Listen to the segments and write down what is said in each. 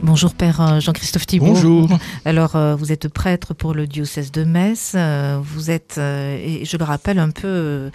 Bonjour Père euh, Jean-Christophe Thibault. Bonjour. Alors euh, vous êtes prêtre pour le diocèse de Metz. Euh, vous êtes, et je le rappelle, un peu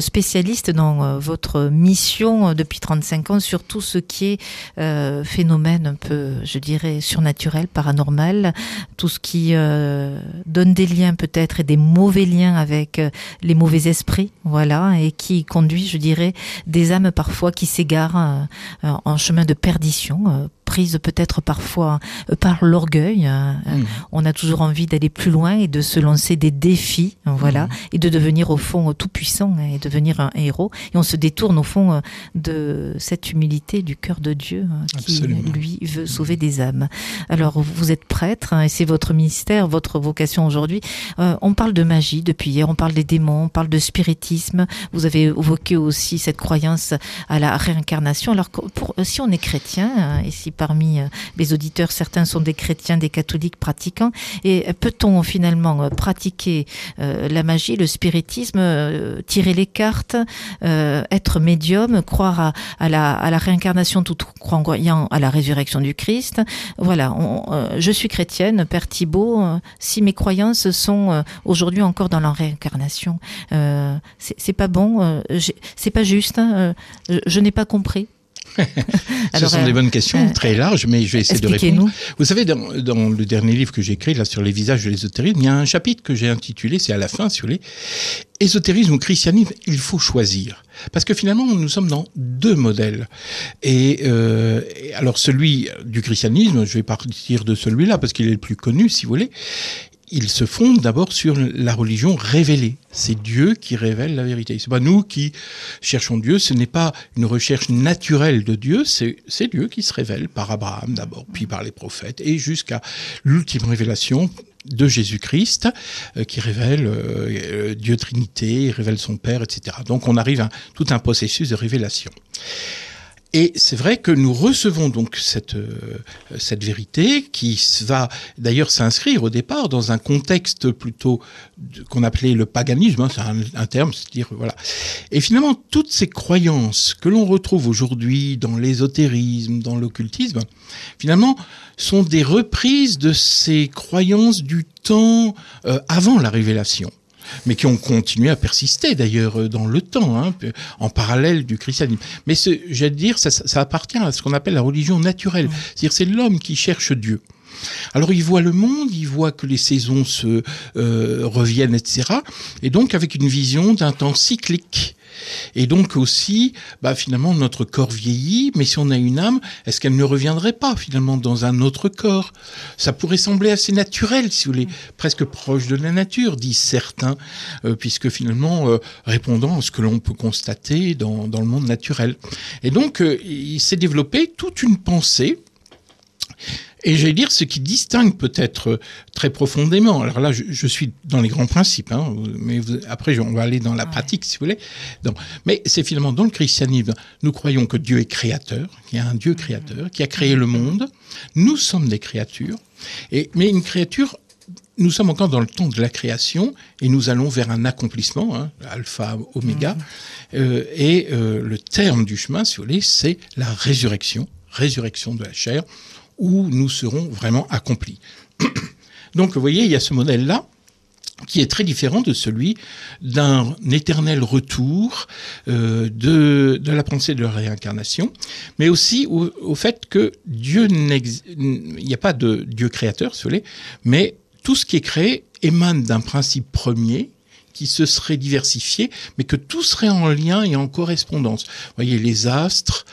spécialiste dans votre mission depuis 35 ans sur tout ce qui est phénomène un peu, je dirais, surnaturel, paranormal, tout ce qui donne des liens peut-être et des mauvais liens avec les mauvais esprits, voilà, et qui conduit, je dirais, des âmes parfois qui s'égarent en chemin de perdition prise peut-être parfois euh, par l'orgueil. Hein. Mm. On a toujours envie d'aller plus loin et de se lancer des défis, voilà, mm. et de devenir au fond tout puissant et devenir un héros. Et on se détourne au fond euh, de cette humilité du cœur de Dieu hein, qui lui veut sauver des âmes. Alors vous êtes prêtre hein, et c'est votre ministère, votre vocation aujourd'hui. Euh, on parle de magie depuis hier, on parle des démons, on parle de spiritisme. Vous avez évoqué aussi cette croyance à la réincarnation. Alors pour, si on est chrétien et si parmi euh, les auditeurs, certains sont des chrétiens, des catholiques pratiquants. Et peut-on finalement euh, pratiquer euh, la magie, le spiritisme, tirer les cartes, être médium, croire à, la, réincarnation tout croyant à la résurrection du Christ? Voilà, je suis chrétienne, Père Thibault, si mes croyances sont aujourd'hui encore dans la réincarnation, c'est pas bon, c'est pas juste, hein, je n'ai pas compris. Ce sont des bonnes questions, euh, très larges, mais je vais essayer de répondre. Vous savez, dans, le dernier livre que j'ai écrit, là, sur les visages de l'ésotérisme, il y a un chapitre que j'ai intitulé, c'est à la fin, sur les ésotérisme ou christianisme, il faut choisir. Parce que finalement, nous sommes dans deux modèles. Et euh, alors, celui du christianisme, je vais partir de celui-là, parce qu'il est le plus connu, si vous voulez il se fonde d'abord sur la religion révélée. C'est Dieu qui révèle la vérité. C'est pas nous qui cherchons Dieu. Ce n'est pas une recherche naturelle de Dieu. C'est Dieu qui se révèle par Abraham d'abord, puis par les prophètes, et jusqu'à l'ultime révélation de Jésus-Christ, euh, qui révèle euh, Dieu Trinité, révèle son Père, etc. Donc on arrive à tout un processus de révélation. Et c'est vrai que nous recevons donc cette, euh, cette vérité qui va d'ailleurs s'inscrire au départ dans un contexte plutôt qu'on appelait le paganisme, hein, c'est un, terme, c'est-à-dire voilà. Et finalement, toutes ces croyances que l'on retrouve aujourd'hui dans l'ésotérisme, dans l'occultisme, finalement, sont des reprises de ces croyances du temps euh, avant la révélation mais qui ont continué à persister d'ailleurs euh, dans le temps, hein, en parallèle du christianisme. Mais j'allais dire, ça, ça, appartient à ce qu'on appelle la religion naturelle. C'est-à-dire c'est l'homme qui cherche Dieu. Alors il voit le monde, il voit que les saisons se euh, reviennent, etc. Et donc avec une vision d'un temps cyclique. Et donc aussi, bah, finalement, notre corps vieillit, mais si on a une âme, est-ce qu'elle ne reviendrait pas finalement dans un autre corps? Ça pourrait sembler assez naturel, si vous voulez, presque proche de la nature, disent certains, euh, puisque finalement, euh, répondant à ce que l'on peut constater dans, le monde naturel. Et donc, euh, il s'est développé toute une pensée et j'allais dire ce qui distingue peut-être euh, très profondément. Alors là, je, suis dans les grands principes, hein, mais après, on va aller dans la pratique, si vous voulez. Donc, mais c'est finalement dans le christianisme, nous croyons que Dieu est créateur, qu'il y a un Dieu créateur qui a créé le monde. Nous sommes des créatures, et, mais une créature nous sommes encore dans le temps de la création et nous allons vers un accomplissement, hein, alpha, oméga. Mmh. Euh, et euh, le terme du chemin, si vous voulez, c'est la résurrection, résurrection de la chair où nous serons vraiment accomplis. Donc vous voyez, il y a ce modèle-là qui est très différent de celui d'un éternel retour euh, de, la pensée de la réincarnation, mais aussi au, fait que Dieu il n'y a pas de Dieu créateur, si vous voulez, mais tout ce qui est créé émane d'un principe premier qui se serait diversifié, mais que tout serait en lien et en correspondance. Vous voyez, les astres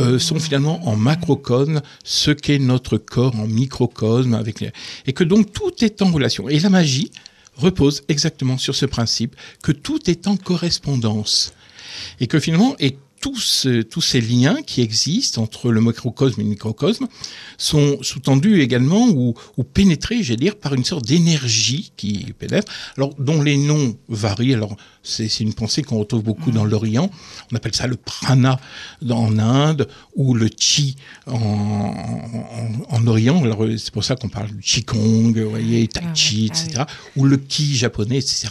euh, sont finalement en macrocosme ce qu'est notre corps en microcosme, avec et que donc tout est en relation. Et la magie repose exactement sur ce principe que tout est en correspondance et que finalement, et tous, tous ces liens qui existent entre le macrocosme et le microcosme sont sous-tendus également ou, ou pénétrés, j'allais dire, par une sorte d'énergie qui pénètre, alors dont les noms varient. Alors c'est une pensée qu'on retrouve beaucoup dans l'Orient. On appelle ça le prana en Inde ou le chi en, en, Orient. C'est pour ça qu'on parle du qigong, vous voyez, tai ah chi, etc. Ah ou le ki japonais, etc.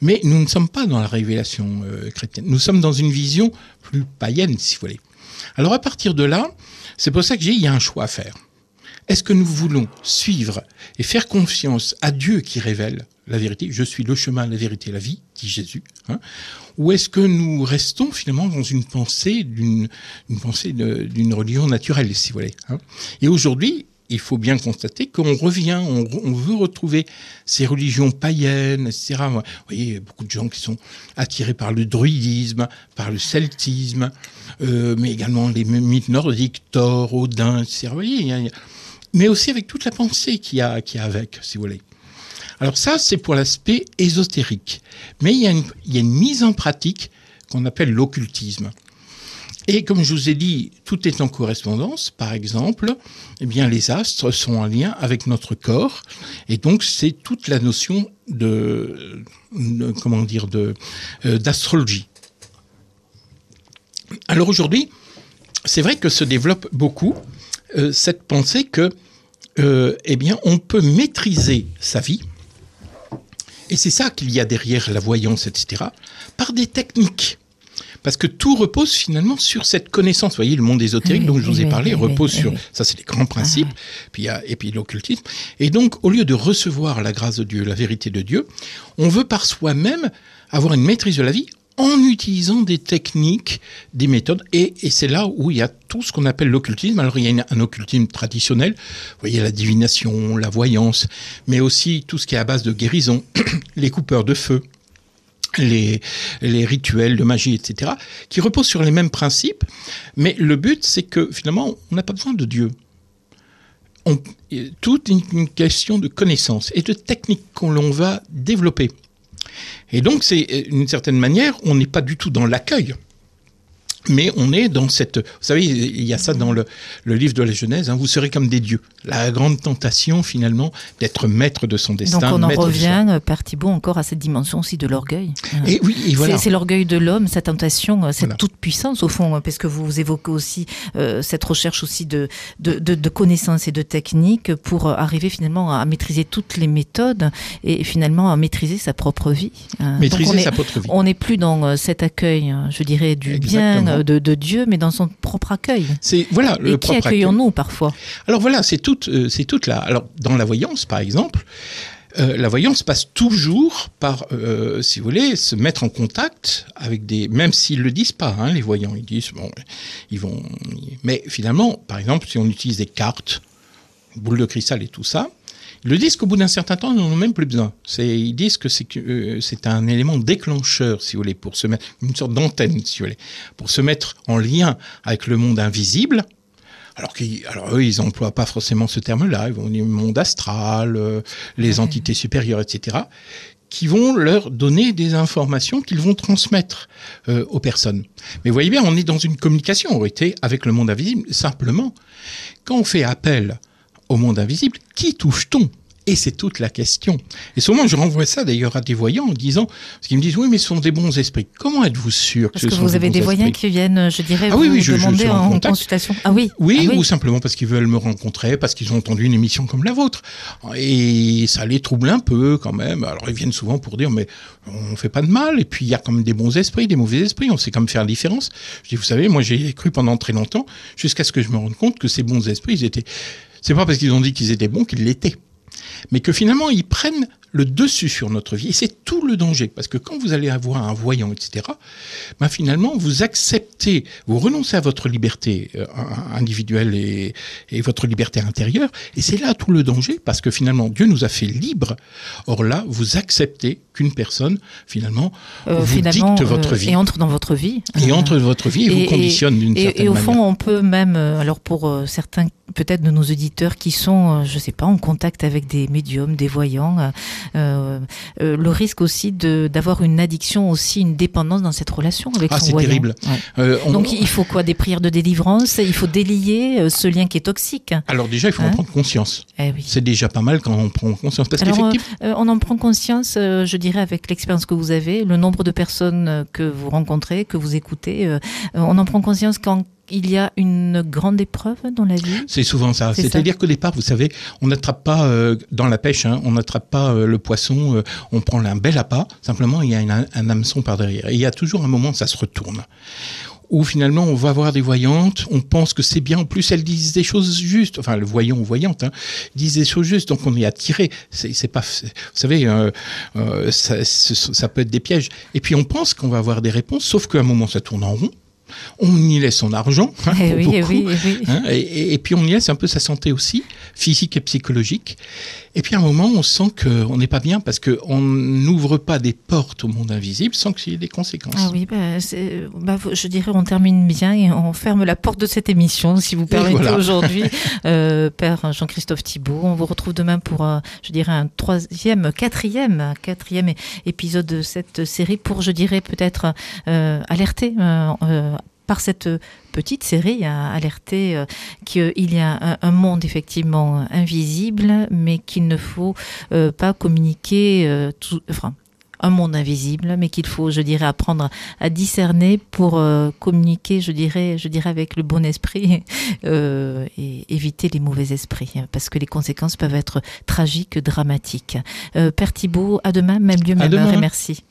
Mais nous ne sommes pas dans la révélation euh, chrétienne. Nous sommes dans une vision plus païenne, si vous voulez. Alors à partir de là, c'est pour ça que j'ai il y a un choix à faire. Est-ce que nous voulons suivre et faire confiance à Dieu qui révèle la vérité Je suis le chemin, la vérité, la vie, dit Jésus. Hein Ou est-ce que nous restons finalement dans une pensée d'une pensée d'une religion naturelle, si vous voulez hein Et aujourd'hui, il faut bien constater qu'on revient, on, veut retrouver ces religions païennes, etc. Vous voyez, a beaucoup de gens qui sont attirés par le druidisme, par le celtisme, euh, mais également les mythes nordiques, Thor, Odin, etc. Vous voyez, mais aussi avec toute la pensée qu'il y, a, a avec, si vous voulez. Alors ça, c'est pour l'aspect ésotérique. Mais a il y a une mise en pratique qu'on appelle l'occultisme. Et comme je vous ai dit, tout est en correspondance. Par exemple, eh bien, les astres sont en lien avec notre corps. Et donc, c'est toute la notion de, comment dire, de, euh, d'astrologie. Alors aujourd'hui, c'est vrai que se développe beaucoup euh, cette pensée que, euh, eh bien, on peut maîtriser sa vie. Et c'est ça qu'il y a derrière la voyance, etc., par des techniques parce que tout repose finalement sur cette connaissance. Vous voyez, le monde ésotérique dont je vous ai parlé repose sur ça, c'est les grands principes. Ah. Puis il y a, et puis l'occultisme. Et donc, au lieu de recevoir la grâce de Dieu, la vérité de Dieu, on veut par soi-même avoir une maîtrise de la vie en utilisant des techniques, des méthodes, et, et c'est là où il y a tout ce qu'on appelle l'occultisme. Alors il y a un occultisme traditionnel, vous voyez la divination, la voyance, mais aussi tout ce qui est à base de guérison, les coupeurs de feu, les, rituels de magie, etc., qui reposent sur les mêmes principes, mais le but, c'est que finalement, on n'a pas besoin de Dieu. Tout est une question de connaissance et de technique qu'on l'on va développer. Et donc, c'est d'une certaine manière, on n'est pas du tout dans l'accueil mais on est dans cette... Vous savez, il y a ça dans le, livre de la Genèse, hein, vous serez comme des dieux. La grande tentation, finalement, d'être maître de son destin. Donc on en revient, euh, Père Thibault, encore à cette dimension aussi de l'orgueil. Et oui, et voilà. C'est l'orgueil de l'homme, cette tentation, euh, cette toute-puissance, au fond, hein, parce que vous évoquez aussi euh, cette recherche aussi de, de, de, connaissances et de techniques pour arriver finalement à maîtriser toutes les méthodes et finalement à maîtriser sa propre vie. Maîtriser sa propre vie. On n'est plus dans cet accueil, je dirais, du bien de, Dieu, mais dans son propre accueil. C'est voilà le Et qui accueillons-nous parfois Alors voilà, c'est toute, euh, c'est toute là. Alors dans la voyance, par exemple. Euh, la voyance passe toujours par, euh, si vous voulez, se mettre en contact avec des, même s'ils le disent pas, hein, les voyants, ils disent bon, ils vont, mais finalement, par exemple, si on utilise des cartes, boules de cristal et tout ça, le disent qu'au bout d'un certain temps, ils n'en ont même plus besoin. Ils disent que c'est euh, un élément déclencheur, si vous voulez, pour se mettre, une sorte d'antenne, si vous voulez, pour se mettre en lien avec le monde invisible. Alors, alors eux, ils n'emploient pas forcément ce terme-là, ils vont dire monde astral, euh, les entités supérieures, etc., qui vont leur donner des informations qu'ils vont transmettre euh, aux personnes. Mais vous voyez bien, on est dans une communication, en réalité, avec le monde invisible. Simplement, quand on fait appel au monde invisible, qui touche-t-on? Et c'est toute la question. Et souvent, je renvoie ça d'ailleurs à des voyants en disant, parce qu'ils me disent, oui, mais ce sont des bons esprits. Comment êtes-vous sûr que ce que vous avez des, voyants qui viennent, je dirais, ah, oui, oui, vous demander en, consultation. Ah oui. Oui, ah ou simplement parce qu'ils veulent me rencontrer, parce qu'ils ont entendu une émission comme la vôtre. Et ça les trouble un peu quand même. Alors ils viennent souvent pour dire, mais on fait pas de mal. Et puis il y a quand même des bons esprits, des mauvais esprits. On sait comme faire la différence. Je dis, vous savez, moi j'ai cru pendant très longtemps, jusqu'à ce que je me rende compte que ces bons esprits, ils étaient c'est pas parce qu'ils ont dit qu'ils étaient bons qu'ils l'étaient. Mais que finalement, ils prennent le dessus sur notre vie. Et c'est tout le danger. Parce que quand vous allez avoir un voyant, etc., ben finalement, vous acceptez, vous renoncez à votre liberté euh, individuelle et, votre liberté intérieure. Et c'est là tout le danger. Parce que finalement, Dieu nous a fait libres. Or là, vous acceptez qu'une personne, finalement, euh, vous dicte votre euh, vie. Et entre dans votre vie. Et entre dans votre vie et, vous conditionne d'une certaine manière. Et au fond, on peut même, alors pour certains peut-être de nos auditeurs qui sont, je sais pas, en contact avec des médiums, des voyants, le risque aussi de d'avoir une addiction, aussi une dépendance dans cette relation avec ah, son voyant. c'est terrible. Donc il faut quoi Des prières de délivrance? Il faut délier ce lien qui est toxique. Alors déjà, il faut en hein? prendre conscience. Eh c'est déjà pas mal quand on prend conscience. Parce qu'effectivement, on en prend conscience, je dirais, avec l'expérience que vous avez, le nombre de personnes que vous rencontrez, que vous écoutez. on en prend conscience quand il y a une grande épreuve dans la vie C'est souvent ça. C'est-à-dire qu'au départ, vous savez, on n'attrape pas euh, dans la pêche, hein, on n'attrape pas euh, le poisson, euh, on prend un bel appât, simplement il y a un hameçon par derrière. Et il y a toujours un moment où ça se retourne où finalement on va voir des voyantes, on pense que c'est bien, en plus elles disent des choses justes, enfin le voyant ou voyante, hein, disent des choses justes, donc on est attiré. C'est pas, vous savez, ça, ça, peut être des pièges. Et puis on pense qu'on va avoir des réponses, sauf qu'à un moment ça tourne en rond on y laisse son argent, hein, eh hein, et, puis on y laisse un peu sa santé aussi, physique et psychologique. Et puis à un moment, on sent qu'on n'est pas bien parce qu'on n'ouvre pas des portes au monde invisible sans qu'il y ait des conséquences. Ah oui, bah, bah, je dirais on termine bien et on ferme la porte de cette émission, si vous permettez aujourd'hui, euh, Père Jean-Christophe Thibault. On vous retrouve demain pour, euh, je dirais, un troisième, quatrième, quatrième épisode de cette série pour, je dirais, peut-être euh, alerter par cette petite série a alerté euh, qu'il y a un, monde effectivement invisible, mais qu'il ne faut euh, pas communiquer euh, tout, enfin, un monde invisible, mais qu'il faut, je dirais, apprendre à discerner pour communiquer, je dirais, je dirais avec le bon esprit et éviter les mauvais esprits, parce que les conséquences peuvent être tragiques, dramatiques. Père Thibault, à demain, même lieu, même heure, et merci.